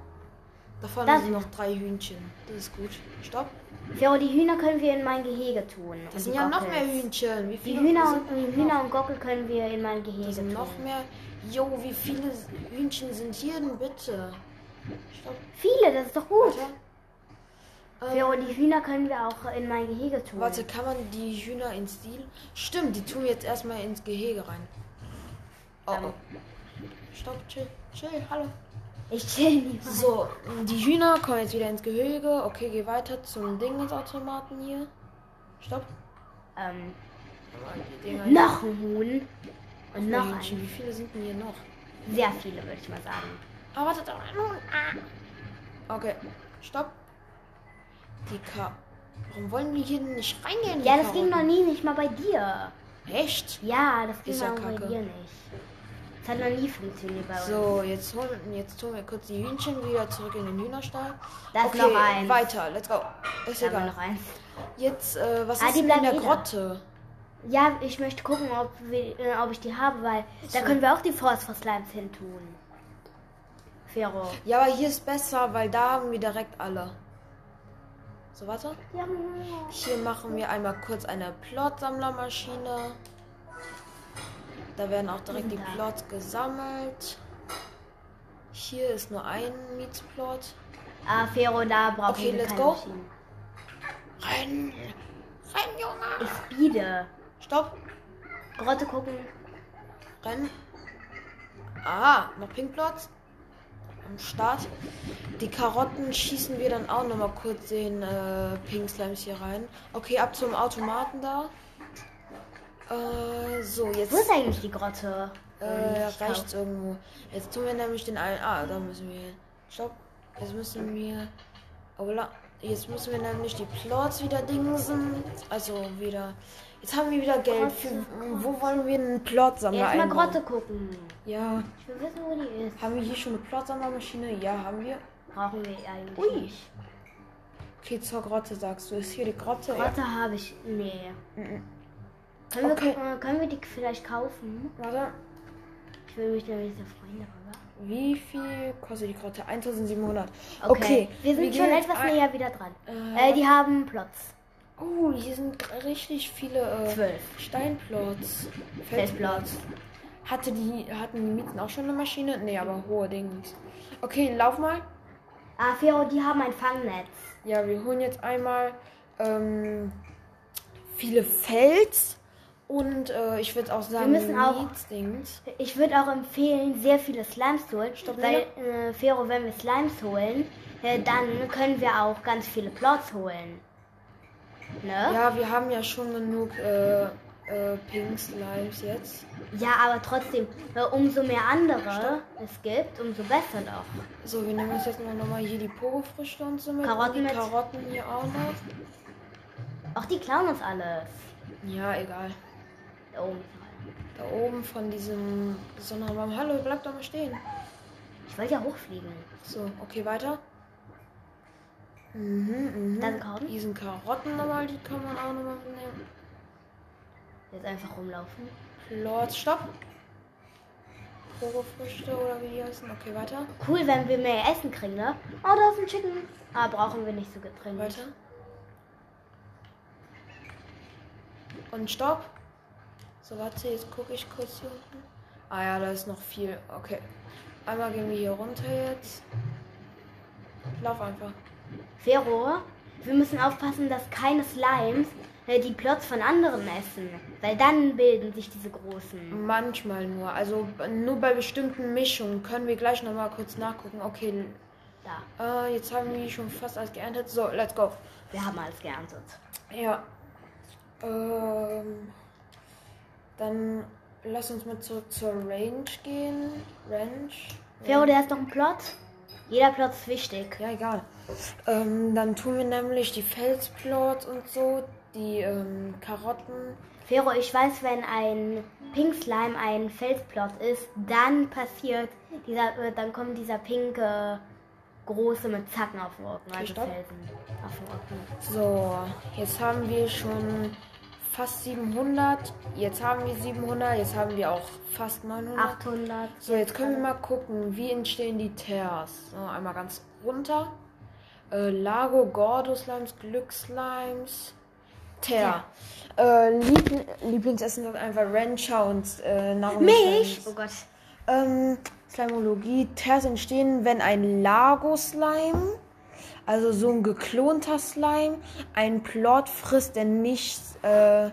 B: Da vorne
A: Das
B: sind noch drei Hühnchen. Das ist gut. Stopp.
A: Fero, die Hühner können wir in mein Gehege tun.
B: Das sind
A: die
B: ja noch
A: Gockels.
B: mehr Hühnchen. Wie
A: Die
B: viele
A: Hühner
B: sind
A: und, die Hühner und Gockel können wir in mein Gehege
B: Das sind
A: tun.
B: noch mehr. Jo, wie viele Hühnchen sind hier denn bitte? Stopp.
A: Viele, das ist doch gut. Fero,
B: Ähm,
A: die Hühner können wir auch in mein Gehege tun.
B: Warte, kann man die Hühner ins Stil? Stimmt, die tun wir jetzt erstmal ins Gehege rein. Oh, oh. Stopp, chill, chill, hallo.
A: Ich chill nicht.
B: So, die Hühner kommen jetzt wieder ins Gehege. Okay, geh weiter zum Dingensautomaten hier. Stopp.
A: Ähm, noch ein Huhn. Und noch ein.
B: Wie viele sind denn hier noch?
A: Sehr viele, würde ich mal sagen.
B: Ah, warte, Huhn. Ah. Okay, stopp. Die Ka... Warum wollen wir hier denn nicht reingehen?
A: Ja, das ging noch nie, nicht mal bei dir.
B: Echt?
A: Ja, das ging
B: Ist ja
A: auch bei dir nicht. Das hat noch nie funktioniert bei uns.
B: So, jetzt, holen, jetzt tun wir kurz die Hühnchen wieder zurück in den Hühnerstall.
A: Da ist
B: okay,
A: noch eins.
B: weiter, let's go. Ist
A: Da
B: egal.
A: noch eins.
B: Jetzt, äh, was
A: Ah,
B: ist in der
A: wieder.
B: Grotte?
A: Ja, ich möchte gucken, ob, wir, äh, ob ich die habe, weil da
B: So.
A: können wir auch die Phosphor-Slimes hin tun. Fero.
B: Ja, aber hier ist besser, weil da haben wir direkt alle. So, warte.
A: Ja,
B: Hier machen wir einmal kurz eine Plot-Sammlermaschine. Da werden auch direkt die
A: Da.
B: Plots gesammelt. Hier ist nur ein Mietsplot.
A: ah, Fero, da brauchen
B: Okay,
A: wir
B: let's
A: keine
B: go.
A: Maschinen.
B: Renn! Renn, Junge!
A: Ich speede.
B: Stopp!
A: Grotte gucken.
B: Rennen. Aha, noch Pinkplots. Am Start. Die Karotten schießen wir dann auch noch mal kurz den äh, Pink Slimes hier rein. Okay, ab zum Automaten da. Äh, so, jetzt
A: Wo ist eigentlich die Grotte?
B: äh, rechts irgendwo. Jetzt tun wir nämlich den einen. Ah, da müssen wir. Stopp. Jetzt müssen wir. Oh, la- Jetzt müssen wir nämlich die Plots wieder dingsen. Also wieder. Jetzt haben wir wieder Geld. Für, wo wollen wir einen Plotsammler
A: Erstmal
B: einbauen?
A: Grotte gucken.
B: Ja.
A: Ich will wissen, wo die ist.
B: Haben wir hier schon eine Plotsammlermaschine? Ja, haben wir.
A: Brauchen wir eigentlich
B: Ui.
A: nicht.
B: Okay, zur Grotte sagst du. Ist hier die Grotte?
A: Grotte habe ich. Nee. Können,
B: Okay.
A: wir, können wir die vielleicht kaufen?
B: Ja. Warte.
A: Ich will mich nämlich sehr freuen darüber.
B: Wie viel kostet die Grotte? 1700.
A: Okay.
B: Okay.
A: Wir sind
B: gehen
A: schon etwas näher wieder dran.
B: Äh,
A: Äh, die haben Plots.
B: Oh, hier sind richtig viele äh,
A: Zwölf.
B: Steinplots.
A: Felsplots.
B: Hatte die, hatten die Mieten auch schon eine Maschine? Nee, aber hohe Dings. Okay, lauf mal.
A: Ah, Fero, die haben ein Fangnetz.
B: Ja, wir holen jetzt einmal ähm, viele Fels und äh, ich würde auch sagen,
A: müssen auch-. Ich würde auch empfehlen, sehr viele Slimes zu holen. weil, äh, Fero, wenn wir Slimes holen, äh, dann können wir auch ganz viele Plots holen. Ne?
B: Ja, wir haben ja schon genug äh, äh, Pink Slimes jetzt.
A: Ja, aber trotzdem, umso mehr andere es gibt, umso besser doch.
B: So, wir nehmen uns jetzt mal nochmal hier die Pogofrüchte und so mit.
A: Karotten
B: und die
A: mit.
B: Karotten hier auch noch.
A: Auch die klauen uns alles.
B: Ja, egal.
A: Da oben.
B: Da oben von diesem Sonnenbaum. Hallo, bleib doch mal stehen.
A: Ich wollte ja hochfliegen.
B: So, okay, weiter. Mhm, mhm.
A: Dann Karotten?
B: Hier sind Karotten nochmal, die kann man auch nochmal mitnehmen.
A: Jetzt einfach rumlaufen.
B: Lord, stopp. Pogofrüchte oder wie die heißen. Okay, weiter.
A: Cool, wenn wir mehr Essen kriegen, ne? Oh, da ist ein Chicken. Ah, brauchen wir nicht so dringend.
B: Weiter. Und stopp. So, warte, jetzt gucke ich kurz hier unten. Ah ja, da ist noch viel. Okay. Einmal gehen wir hier runter jetzt. Lauf einfach.
A: Fero, wir müssen aufpassen, dass keine Slimes äh, die Plots von anderen essen. Weil dann bilden sich diese großen.
B: Manchmal nur. Also nur bei bestimmten Mischungen können wir gleich nochmal kurz nachgucken. Okay,
A: Da,
B: äh, jetzt haben wir schon fast alles geerntet. So, let's go.
A: wir haben alles geerntet.
B: Ja. Ähm, dann lass uns mal zurück zur Range gehen. Range.
A: Fero, der ist doch ein Plot. Jeder Plot ist wichtig.
B: Ja, egal. Ähm, dann tun wir nämlich die Felsplots und so, die ähm, Karotten.
A: Fero, ich weiß, wenn ein Pink Slime ein Felsplot ist, dann passiert dieser, äh, dann kommt dieser pinke große mit Zacken auf dem Rücken, also
B: stopp.
A: Felsen auf dem Rücken.
B: So, jetzt haben wir schon fast 700. Jetzt haben wir 700. Jetzt haben wir auch fast 900.
A: 800.
B: So, jetzt können wir mal gucken, wie entstehen die Tears. So, einmal ganz runter. Äh, Lago, Gordo-Slimes, Glückslimes. Tear. Äh, Liebl Lieblingsessen sind einfach Rancher und äh, Nahrung.
A: Mich? Oh Gott.
B: Ähm, Slimologie. Tears entstehen, wenn ein Lago-Slime, also so ein geklonter Slime, einen Plot frisst, der nicht äh,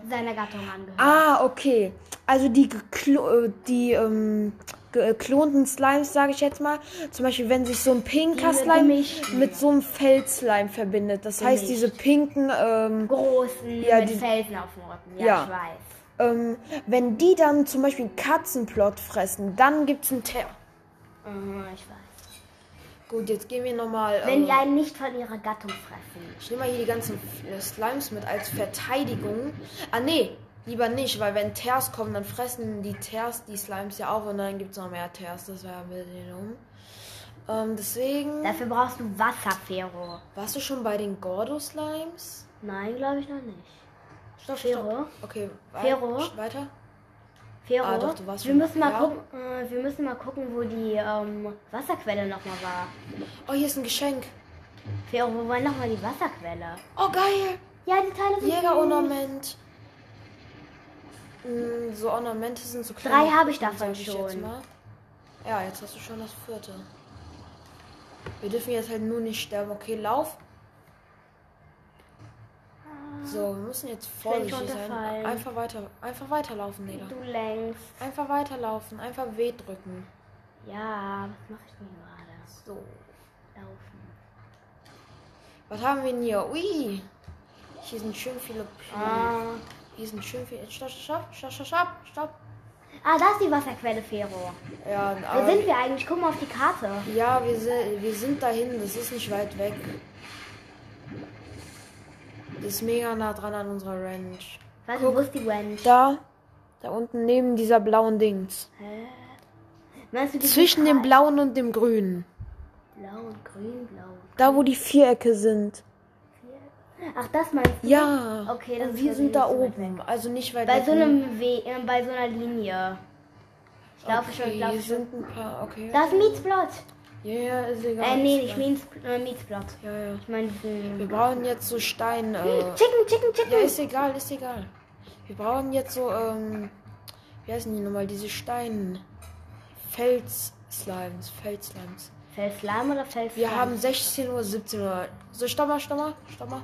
A: Seiner Gattung angehört.
B: Ah, okay. Also die, geklo äh, die ähm, geklonten Slimes, sage ich jetzt mal. Zum Beispiel, wenn sich so ein pinker Slime mit so einem Feldslime verbindet. Das heißt,
A: Gemischt.
B: diese pinken, ähm,
A: Großen
B: Ja,
A: mit
B: die-
A: Felsen auf dem Rücken. Ja,
B: Ja.
A: ich weiß.
B: ähm, wenn die dann zum Beispiel Katzenplot fressen, dann gibt's einen Tear.
A: Mhm, ich weiß.
B: Gut, jetzt gehen wir nochmal.
A: Wenn
B: Ähm,
A: die einen nicht von ihrer Gattung fressen.
B: ich nehme mal hier die ganzen Slimes mit als Verteidigung. Ah, nee. Lieber nicht, weil wenn Tears kommen, dann fressen die Tears die Slimes ja auch und dann gibt's noch mehr Tears. Das wäre ein bisschen dumm. Ähm, deswegen.
A: Dafür brauchst du Wasser, Fero.
B: Warst du schon bei den Gordo-Slimes?
A: Nein, glaube ich noch nicht.
B: Stopp,
A: Fero?
B: Okay, wei-
A: Fero?
B: weiter.
A: Fero,
B: Ah, doch, du warst
A: wir müssen mal
B: da.
A: gucken, äh, wir müssen mal gucken, wo die ähm, Wasserquelle nochmal war.
B: Oh, hier ist ein Geschenk.
A: Fero, wo war nochmal die Wasserquelle?
B: Oh, geil.
A: Ja, die Teile sind.
B: Jägerornament. Mm, So Ornamente sind so
A: Drei habe ich davon
B: ich
A: schon.
B: Jetzt mal. Ja, jetzt hast du schon das vierte. Wir dürfen jetzt halt nur nicht sterben. Okay, lauf. So, wir müssen jetzt vorsichtig sein. Einfach weiter, einfach weiterlaufen, Nela.
A: Du längst.
B: Einfach weiterlaufen, einfach W drücken.
A: Ja, was mache ich denn gerade?
B: So.
A: Laufen.
B: Was haben wir denn hier? Ui. Hier sind schön viele.
A: Ah,
B: Hier sind schön viele. Stopp, stopp, stopp, stopp, stopp, stopp.
A: ah da ist die Wasserquelle, Fero.
B: Ja,
A: Wo sind wir eigentlich? Guck mal auf die Karte.
B: ja wir, sind, wir sind dahin. Das ist nicht weit weg. Das ist mega nah dran an unserer Ranch.
A: Warte, wo ist die Wench?
B: Da, da unten neben dieser blauen Dings.
A: Hä? Meinst du die
B: Zwischen dem blauen und dem grünen.
A: Blau und grün, blau.
B: Da, wo die Vierecke sind.
A: Ach, das meinst du?
B: Ja.
A: Okay, das ist
B: wir
A: also
B: sind da oben. Also nicht weit
A: Bei
B: weg.
A: so einem We äh, bei so einer Linie. Ich laufe schon, ich
B: okay, hier
A: schon.
B: sind ein paar. Okay.
A: Da ist Mietsplot.
B: Ja, ja, ist egal.
A: Äh, nee,
B: egal.
A: Miets, äh, Mietsplot.
B: Ja, ja.
A: Ich meine diesen...
B: Wir brauchen jetzt so Stein. Äh,
A: Chicken, Chicken, Chicken.
B: ja, ist egal, ist egal. Wir brauchen jetzt so, ähm, wie heißen die nochmal? Diese Stein. Fels-Slimes. Fels-Slimes.
A: Fels Slime oder Fels
B: Wir haben 16 Uhr, 17 Uhr. So, stopp mal, stopp mal, stopp mal.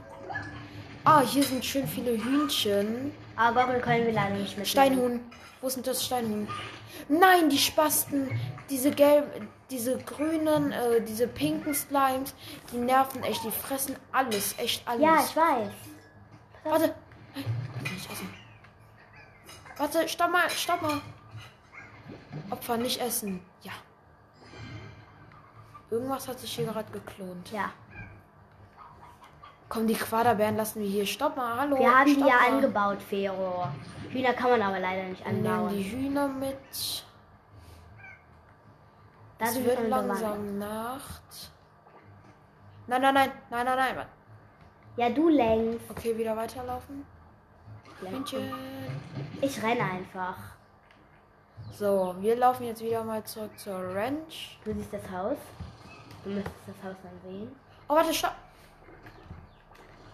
B: Ah, hier sind schön viele Hühnchen.
A: Aber Gobble können wir leider nicht mit.
B: Steinhuhn. Wo denn das Steinhuhn? Nein, die Spasten. Diese gelben, diese grünen, äh, diese pinken Slimes, die nerven echt. Die fressen alles, echt alles.
A: Ja, ich weiß.
B: Warte. Nicht essen. Warte, stopp mal, stopp mal. Opfer, nicht essen. Ja. Irgendwas hat sich hier gerade geklont.
A: Ja.
B: Komm, die Quaderbären lassen wir hier. Stopp mal, hallo.
A: Wir haben die ja
B: mal.
A: angebaut, Fero. Hühner kann man aber leider nicht
B: Wir nehmen die
A: anbauen.
B: Hühner mit.
A: Da
B: Es wird langsam Nacht. Nein, nein, nein, nein, nein, nein.
A: Ja, du längst.
B: Okay, wieder weiterlaufen. Hühnchen.
A: Ich renne einfach.
B: So, wir laufen jetzt wieder mal zurück zur Ranch.
A: Du siehst das Haus. Du müsstest das Haus dann sehen.
B: Oh, warte, stopp.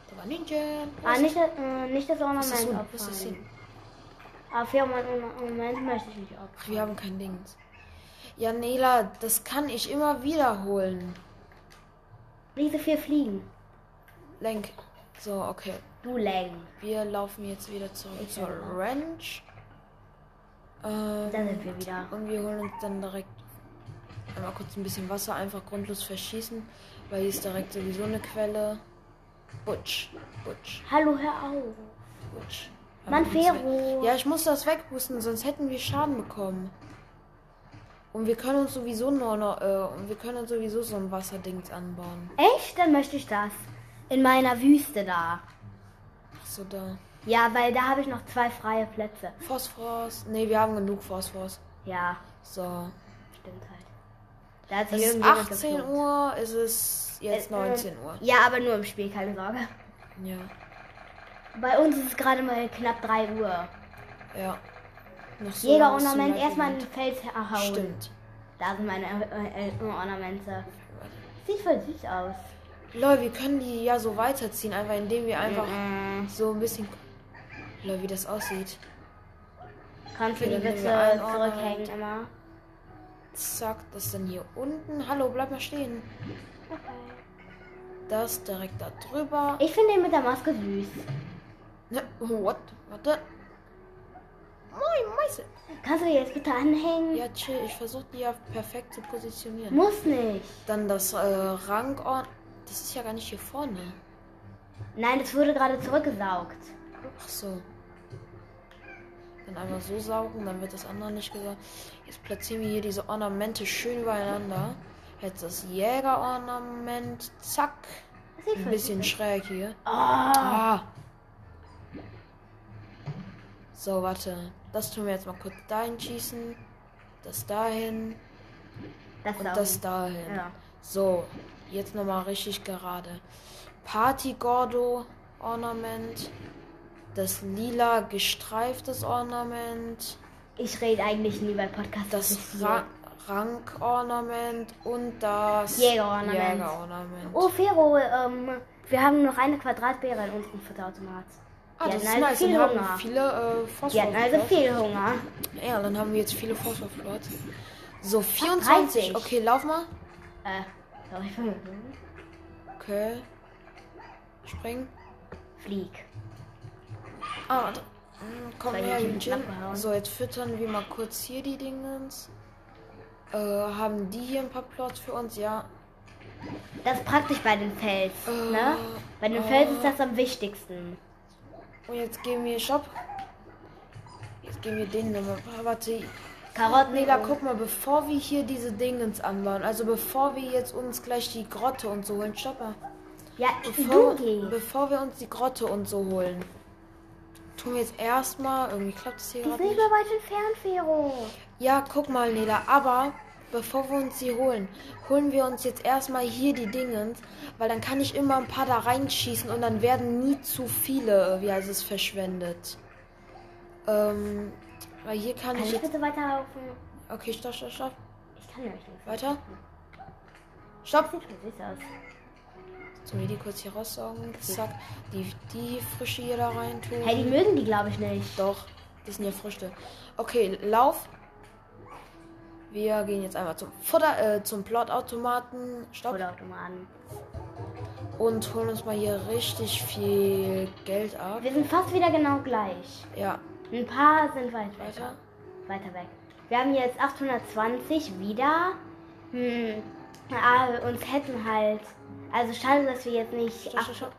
B: Da war Hühnchen.
A: Ah, nicht, das- äh, nicht das Ornament
B: ist das Huhn? Was ist
A: opfern.
B: Huhn?
A: Aber für mein Ornament möchte ich nicht opfern.
B: Ach, wir haben kein Dings. Ja, Nela, das kann ich immer wiederholen.
A: So viel fliegen.
B: Lenk. So, okay.
A: Du Läng.
B: Wir laufen jetzt wieder zurück
A: Ich
B: zur. Ranch. Ähm,
A: Da sind wir wieder.
B: Und wir holen uns dann direkt einmal kurz ein bisschen Wasser, einfach grundlos verschießen, weil hier ist direkt sowieso eine Quelle. Butsch, Butsch,
A: Hallo, hör auf.
B: Butsch.
A: Mann,
B: Aber wir müssen
A: Fero.
B: weg- Ja, ich muss das wegpusten, sonst hätten wir Schaden bekommen. Und wir können uns sowieso nur noch, äh, und wir können uns sowieso so ein Wasserdings anbauen.
A: Echt? Dann möchte ich das. In meiner Wüste da.
B: Ach so, da.
A: Ja, weil da habe ich noch zwei freie Plätze.
B: Phosphorus. Ne, wir haben genug Phosphorus.
A: Ja,
B: So.
A: stimmt halt. Da hat
B: Es ist
A: irgendjemand
B: 18
A: geklont.
B: Uhr, es ist jetzt
A: Äh,
B: 19
A: ähm,
B: Uhr.
A: Ja, aber nur im Spiel, keine Sorge.
B: Ja,
A: Bei uns ist es gerade mal knapp 3 Uhr.
B: ja. So
A: Jägerornament erstmal in
B: Event.
A: den Fels hauen.
B: Stimmt.
A: Da sind meine äh, äh, Ornamente. Sieht voll süß aus.
B: Lol, wir können die ja so weiterziehen, einfach indem wir einfach
A: Mhm.
B: so ein bisschen. Lol, wie das aussieht.
A: Kannst du
B: Okay,
A: die
B: dann nehmen
A: bitte
B: ein
A: zurückhängen immer?
B: Zack, das dann hier unten. Hallo, bleib mal stehen. Das direkt da drüber.
A: Ich finde den mit der Maske süß.
B: Ne, what? Warte. Moin, Meißel.
A: Kannst du die jetzt bitte anhängen?
B: Ja, chill, ich versuche die ja perfekt zu positionieren.
A: Muss nicht.
B: Dann das äh, Rangort. Das ist ja gar nicht hier vorne.
A: Nein, das wurde gerade zurückgesaugt.
B: Ach so. Dann einmal so saugen, dann wird das andere nicht gesaugt. Jetzt platzieren wir hier diese Ornamente schön übereinander. Jetzt das Jägerornament. Zack.
A: Das sieht
B: Ein bisschen schräg hier.
A: Oh,
B: Ah. So, warte. Das tun wir jetzt mal kurz dahin schießen. Das dahin.
A: das
B: Und das dahin.
A: Ja.
B: So, jetzt nochmal richtig gerade. Party Gordo Ornament. Das lila gestreiftes Ornament.
A: Ich rede eigentlich nie bei Podcasts.
B: Das. Ra Rankornament und das
A: Jägerornament.
B: Jägerornament.
A: Oh, Fero, ähm, wir haben noch eine Quadratbeere in unserem Futterautomat.
B: Ah,
A: die
B: das ist
A: hatten also
B: nice.
A: viel
B: Dann haben
A: Hunger.
B: wir viele äh,
A: Die hatten also viel Hunger.
B: Ja, dann haben wir jetzt viele Phosphorflots. So, 24.
A: 30.
B: Okay, lauf mal.
A: Äh, sorry,
B: Okay. Spring.
A: Flieg.
B: Ah, warte. Hm, Komm her,
A: abgehauen?
B: So, jetzt füttern wir mal kurz hier die Dingens. Äh, haben die hier ein paar Plots für uns? Ja.
A: Das ist praktisch bei den Fels,
B: Äh,
A: ne? Bei den Fels ist das am wichtigsten.
B: Und jetzt gehen wir, stopp. Jetzt gehen wir den nochmal. Warte.
A: Karotten.
B: Nela,
A: und-
B: guck mal, bevor wir hier diese Dingens anbauen, also bevor wir jetzt uns gleich die Grotte und so holen, stopp mal.
A: Ja,
B: Bevor, bevor wir uns die Grotte und so holen, tun wir jetzt erstmal, irgendwie klappt das hier gerade nicht.
A: nicht mehr weit entfernt, Fero.
B: Ja, guck mal, Nela, aber bevor wir uns die holen, holen wir uns jetzt erstmal hier die Dingens, weil dann kann ich immer ein paar da reinschießen und dann werden nie zu viele, wie heißt es, verschwendet. Ähm, weil hier kann
A: Kann
B: ich
A: ich
B: jetzt.
A: bitte weiterlaufen?
B: Okay, stopp, stopp, stopp.
A: Ich kann nämlich nicht.
B: Weiter. Stopp.
A: Sieht schon süß aus.
B: Wir die kurz hier raussaugen? Zack. Die, die Frische hier da rein tun.
A: Hey, die mögen die, glaube ich, nicht.
B: Doch, das sind ja Früchte. Okay, lauf. Wir gehen jetzt einmal zum Futter, äh, zum Plotautomaten. Stopp.
A: Futterautomaten.
B: Und holen uns mal hier richtig viel Geld ab.
A: Wir sind fast wieder genau gleich.
B: Ja,
A: Ein paar sind weit weg.
B: weiter.
A: Weiter weg. Wir haben jetzt 820 wieder. Hm. Aber uns hätten halt. Also schade, dass wir jetzt nicht.
B: Stopp, stopp, stopp.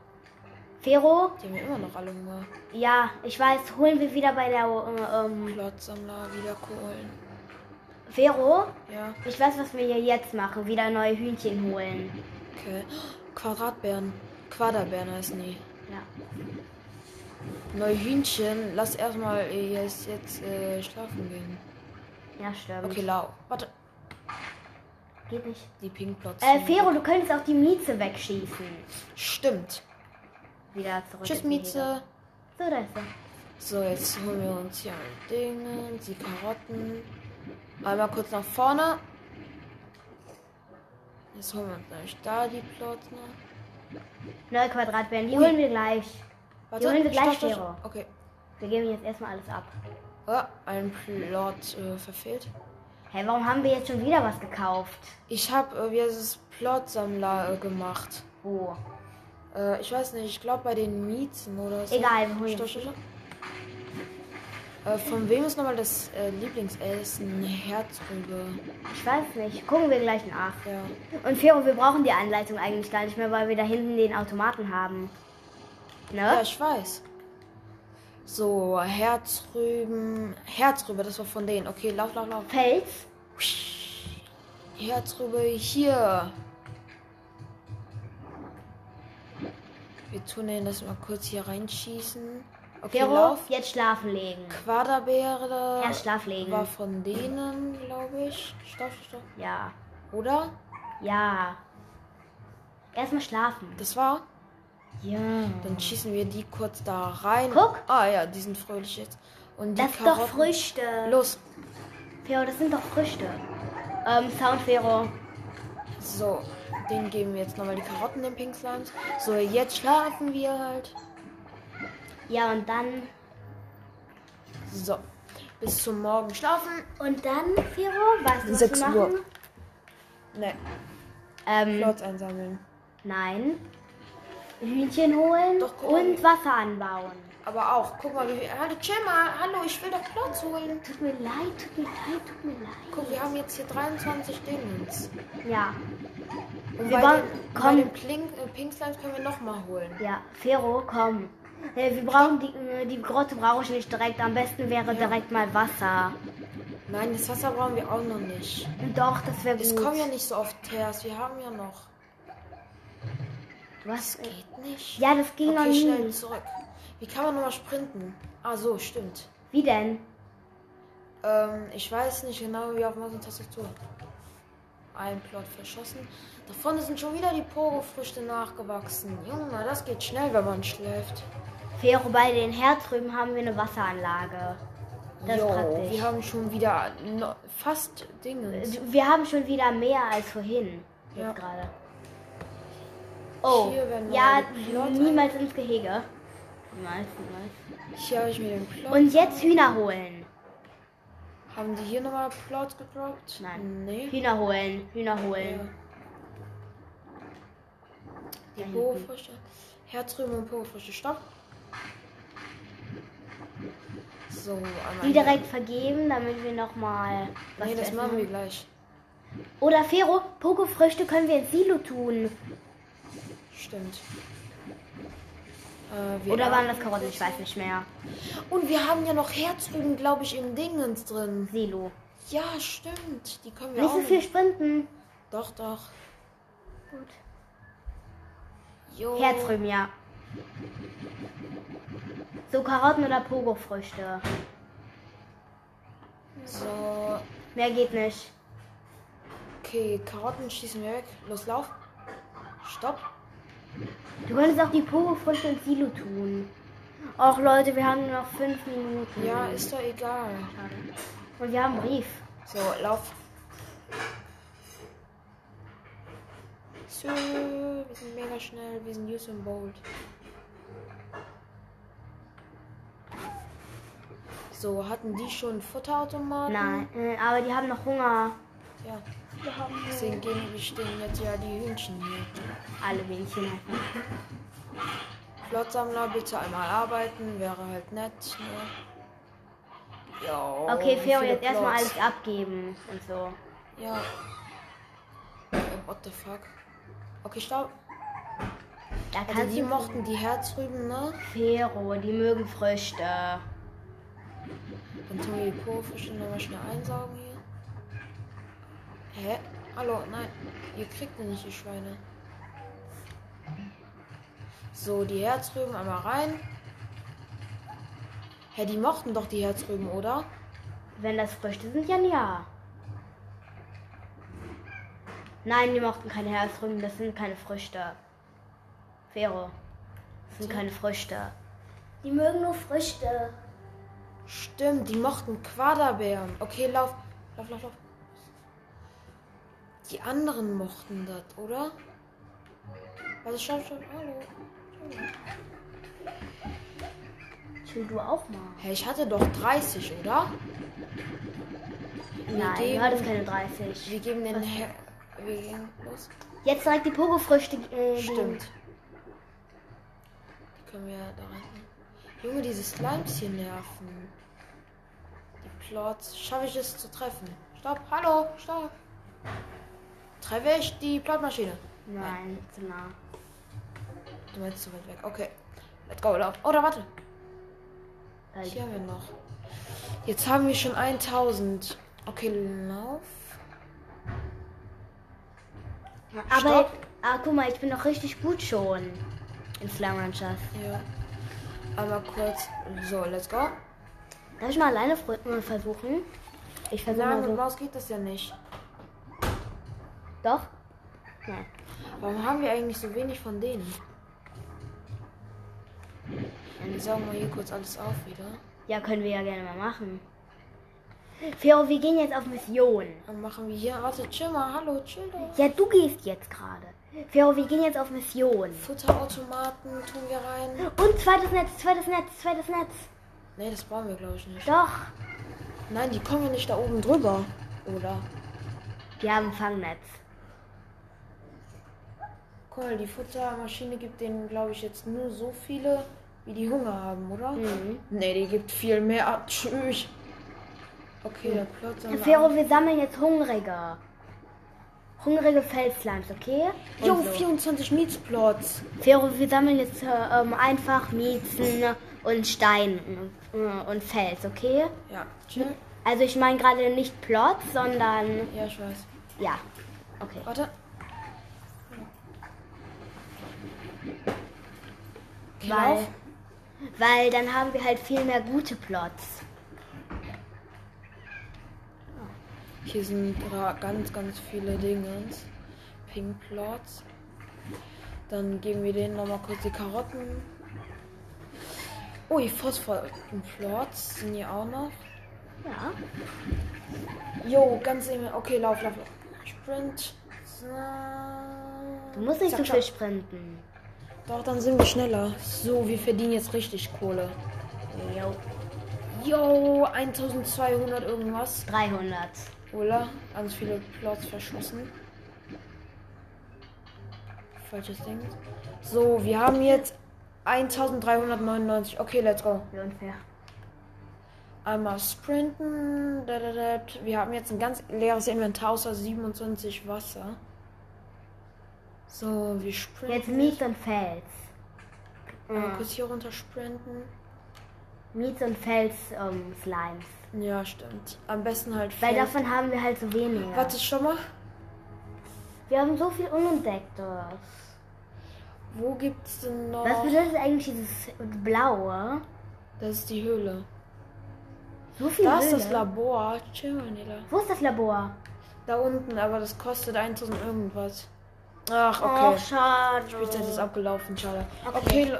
A: Fero?
B: Die haben ja immer noch alle Hunger.
A: Ja, ich weiß. Holen wir wieder bei der. äh, Ähm,
B: Plotsammler wiederholen.
A: Fero?
B: Ja,
A: Ich weiß, was wir hier jetzt machen. Wieder neue Hühnchen holen.
B: okay. Quadratbären. Quaderbären heißen die.
A: Ja.
B: Neue Hühnchen. Lass erstmal äh, jetzt, jetzt äh, schlafen gehen.
A: Ja, stimmt.
B: Okay, lau. Warte.
A: Geht nicht.
B: Die Pinkplots.
A: Äh, Fero, du könntest auch die Mieze wegschießen.
B: Stimmt.
A: Wieder zurück.
B: Tschüss. Mieze.
A: So, da ist er.
B: So, jetzt holen wir uns hier ein Ding, die Karotten. Einmal kurz nach vorne. Jetzt holen wir uns nämlich da die Plots noch.
A: Neue Quadratbären. Die holen wir gleich.
B: Warte,
A: holen wir gleich,
B: stopp. Okay.
A: Wir geben jetzt erstmal alles ab.
B: Oh, ein Plot äh, verfehlt.
A: Hä, warum haben wir jetzt schon wieder was gekauft?
B: Ich habe, äh, wie heißt es, Plotsammler äh, gemacht.
A: Wo?
B: Äh, ich weiß nicht, ich glaube bei den Miezen oder so.
A: Egal, wir holen
B: Stopp, stopp, stopp. Äh, von wem ist nochmal das äh, Lieblingsessen? Herzrübe.
A: Ich weiß nicht. Gucken wir gleich nach.
B: Ja.
A: Und Fero, wir brauchen die Anleitung eigentlich gar nicht mehr, weil wir da hinten den Automaten haben. Ne?
B: Ja, ich weiß. So, Herzrüben. Herzrübe, das war von denen. Okay, lauf, lauf, lauf.
A: Fels?
B: Herzrübe hier. Wir tun den das mal kurz hier reinschießen. Okay, lauf.
A: jetzt schlafen legen.
B: Quaderbeere
A: Erst Schlaf legen.
B: war von denen, glaube ich. Stopp, stopp.
A: Ja.
B: Oder?
A: Ja. Erstmal schlafen.
B: Das war?
A: Ja.
B: Dann schießen wir die kurz da rein.
A: Guck.
B: Ah ja, die sind fröhlich jetzt. Und die
A: Das sind doch Früchte.
B: Los.
A: Fero, das sind doch Früchte. Ähm, Sound Fero.
B: So, den geben wir jetzt nochmal die Karotten, den Pink Slimes. So, jetzt schlafen wir halt.
A: Ja, und dann.
B: So, bis zum Morgen schlafen.
A: Und dann, Fero, weißt du, was
B: Sechs
A: wir
B: Uhr.
A: machen?
B: Ne,
A: Ähm,
B: Plots einsammeln.
A: nein. Hühnchen holen
B: Doch,
A: und Wasser anbauen.
B: Aber auch, guck mal, wie viel. Hallo, mal. Hallo, ich will doch Plots holen.
A: Tut mir leid, tut mir leid, tut mir leid.
B: Guck, wir haben jetzt hier 23 Dingens.
A: Ja,
B: Und
A: Wir
B: bei, den, bei
A: komm.
B: den Pink, äh, Pink Slimes können wir nochmal holen.
A: ja. Fero, komm. Äh, Wir brauchen die, äh, die Grotte brauche ich nicht direkt. Am besten wäre direkt mal Wasser.
B: Nein, das Wasser brauchen wir auch noch nicht.
A: Doch, das wäre
B: Es
A: gut.
B: kommen ja nicht so oft Teers. Wir haben ja noch.
A: Was?
B: Geht nicht.
A: Ja, das ging noch
B: Okay,
A: nie.
B: schnell zurück. Wie kann man nochmal sprinten? Ah, so, stimmt.
A: Wie denn?
B: Ähm, ich weiß nicht genau, wie auf Maus und Tastatur. Ein Plot verschossen. Da vorne sind schon wieder die Pogo-Früchte nachgewachsen. Junge, das geht schnell, wenn man schläft.
A: Fero, bei den Herzrüben haben wir eine Wasseranlage. Das ist
B: Jo,
A: praktisch.
B: wir haben schon wieder no, fast Dingens.
A: Wir haben schon wieder mehr als vorhin. Jetzt
B: Ja.
A: gerade. Oh, ja, niemals ins Gehege. Niemals, niemals.
B: Hier habe ich mir den Plot.
A: Und jetzt Hühner holen.
B: haben die hier nochmal Plot gedroppt?
A: Nein.
B: Nee.
A: Hühner holen, Hühner
B: Ja.
A: holen.
B: Die
A: Ja,
B: Pogo-Früchte. Herzrüben und Pogo-Früchte. Stopp. So.
A: Die direkt vergeben, damit wir nochmal was
B: Nee, das
A: essen
B: machen wir gleich.
A: Oder Fero, Pokofrüchte können wir ins Silo tun.
B: Stimmt. Äh,
A: Oder waren das Karotten? Ich weiß nicht mehr.
B: Und wir haben ja noch Herzrüben, glaube ich, im Dingens drin.
A: Silo.
B: Ja, stimmt. Die können wir
A: Nicht
B: auch
A: so viel sprinten.
B: Doch, doch.
A: Gut.
B: Jo.
A: Herzrüben, ja. So Karotten oder Pogofrüchte.
B: So.
A: Mehr geht nicht.
B: Okay, Karotten schießen wir weg. Los, lauf. Stopp.
A: Du könntest auch die Pogofrüchte ins Silo tun. Och Leute, wir haben nur noch fünf Minuten.
B: Ja, ist doch egal.
A: Und wir haben einen Brief.
B: So, lauf. So, wir sind mega schnell. Wir sind Usain Bolt. So, hatten die schon Futterautomaten?
A: Nein, äh, aber die haben noch Hunger.
B: Ja.
A: Wir haben
B: Deswegen geben wir stehen jetzt ja die Hühnchen hier.
A: alle einfach.
B: Flottsammler, bitte einmal arbeiten, wäre halt nett. Ne? Jo,
A: Okay, Fero, jetzt erstmal
B: Plots?
A: alles abgeben und so.
B: Ja. Oh, what the fuck? Okay, stopp.
A: Da
B: Also die mochten die Herzrüben, ne?
A: Fero, die mögen Früchte.
B: Tun wir die Purfische nochmal schnell einsaugen hier. Hä? Hallo, nein. Ihr kriegt nicht, die Schweine. So, die Herzrüben einmal rein. Hä, die mochten doch die Herzrüben, oder?
A: Wenn das Früchte sind, dann ja. Nein, die mochten keine Herzrüben, das sind keine Früchte. Fero, das sind keine Früchte. Die mögen nur Früchte.
B: Stimmt, die mochten Quaderbeeren. Okay, lauf. Lauf, lauf, lauf. Die anderen mochten das, oder? Also stopp, stopp, hallo.
A: Chill du auch mal.
B: Hä, ich hatte doch 30, oder?
A: Nein, du
B: geben-
A: hattest keine 30.
B: Wir geben den Her Wir gehen los.
A: Jetzt direkt die Pogo-Früchte. Äh,
B: Stimmt. Die können wir ja da rein. Junge, diese Slimes hier nerven. Plots. Schaffe ich es zu treffen? Stopp, hallo, stopp. Treffe ich die Plotmaschine?
A: Nein, zu nah.
B: Du meinst zu weit weg. Okay. Let's go, lauf. Oder warte.
A: Weil
B: Hier haben wir noch. Jetzt haben wir schon 1000. Okay, lauf.
A: Aber,
B: Stopp.
A: ah, guck mal, ich bin doch richtig gut schon in Slime Ranchers.
B: Ja. Einmal kurz. So, let's go.
A: Darf ich mal alleine versuchen? Ich versuche
B: Nein,
A: mal
B: mit
A: so.
B: Maus geht das ja nicht.
A: Doch? Nein.
B: Warum haben wir eigentlich so wenig von denen? Wir saugen mal hier kurz alles auf wieder.
A: Ja, können wir ja gerne mal machen. Fero, wir gehen jetzt auf Mission.
B: Dann machen wir hier. Warte, chill mal. Hallo, chill doch.
A: Ja, du gehst jetzt gerade. Fero, wir gehen jetzt auf Mission.
B: Futterautomaten tun wir rein.
A: Und zweites Netz, zweites Netz, zweites Netz.
B: Nee, das brauchen wir, glaube ich, nicht.
A: Doch.
B: Nein, die kommen ja nicht da oben drüber. Oder?
A: Wir haben Fangnetz.
B: Guck mal, die Futtermaschine gibt denen, glaube ich, jetzt nur so viele, wie die Hunger haben, oder?
A: Mhm.
B: Nee, die gibt viel mehr. Ah, Tschüss. Okay, der Plot
A: Fero, wir sammeln jetzt Hungrige. Hungrige Felsslimes, okay?
B: Jo,
A: so.
B: 24 Mietsplots.
A: Fero, wir sammeln jetzt äh, ähm, einfach Miezen und Stein und Fels, okay?
B: Ja, chill.
A: Also ich meine gerade nicht Plots, sondern
B: Ja, ich weiß.
A: ja. Okay.
B: Warte.
A: Weil,
B: lauf.
A: weil dann haben wir halt viel mehr gute Plots.
B: Hier sind ganz, ganz viele Dingens. Pink Plots. Dann geben wir denen nochmal kurz die Karotten. Oh, die Phosphor-Plots sind hier auch noch.
A: Ja.
B: Jo, ganz eben. Okay, lauf, lauf, lauf. Sprint. So.
A: Du musst nicht so viel sprinten.
B: Doch, dann sind wir schneller. So, wir verdienen jetzt richtig Kohle.
A: Jo.
B: Jo, 1200 irgendwas.
A: 300.
B: Oder? Ganz viele Plots verschossen. Falsches Ding. So, wir haben jetzt 1399. Okay, let's go.
A: Wie unfair.
B: Einmal sprinten. Wir haben jetzt ein ganz leeres Inventar außer 27 Wasser. So, wir sprinten.
A: Jetzt Miets und Fels.
B: Einmal kurz hier runter sprinten.
A: Miets und Fels ähm, Slimes.
B: Ja, stimmt. Am besten halt
A: Weil
B: Feld.
A: davon haben wir halt so wenige.
B: Warte schon mal.
A: Wir haben so viel Unentdecktes.
B: Wo gibt's denn noch?
A: Was bedeutet eigentlich dieses Blaue?
B: Das ist die Höhle.
A: So viel
B: Da ist das Labor. Chill, Manila.
A: Wo ist das Labor?
B: Da unten, aber das kostet 1000 irgendwas. Ach, okay.
A: Oh, schade.
B: Spielzeit ist abgelaufen, schade.
A: Okay.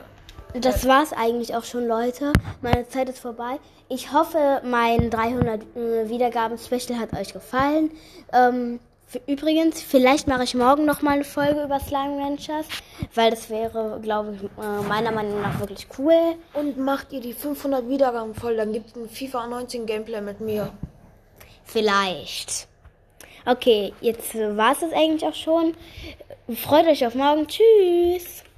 B: Okay,
A: Das war's eigentlich auch schon, Leute. Meine Zeit ist vorbei. Ich hoffe, mein 300 äh, Wiedergaben-Special hat euch gefallen. Ähm, übrigens, vielleicht mache ich morgen noch mal eine Folge über Slime Ranchers, weil das wäre, glaube ich, äh, meiner Meinung nach wirklich cool.
B: und macht ihr die 500 Wiedergaben voll, dann gibt es ein FIFA 19 Gameplay mit mir.
A: Vielleicht. Okay, jetzt war es das eigentlich auch schon. Freut euch auf morgen. Tschüss.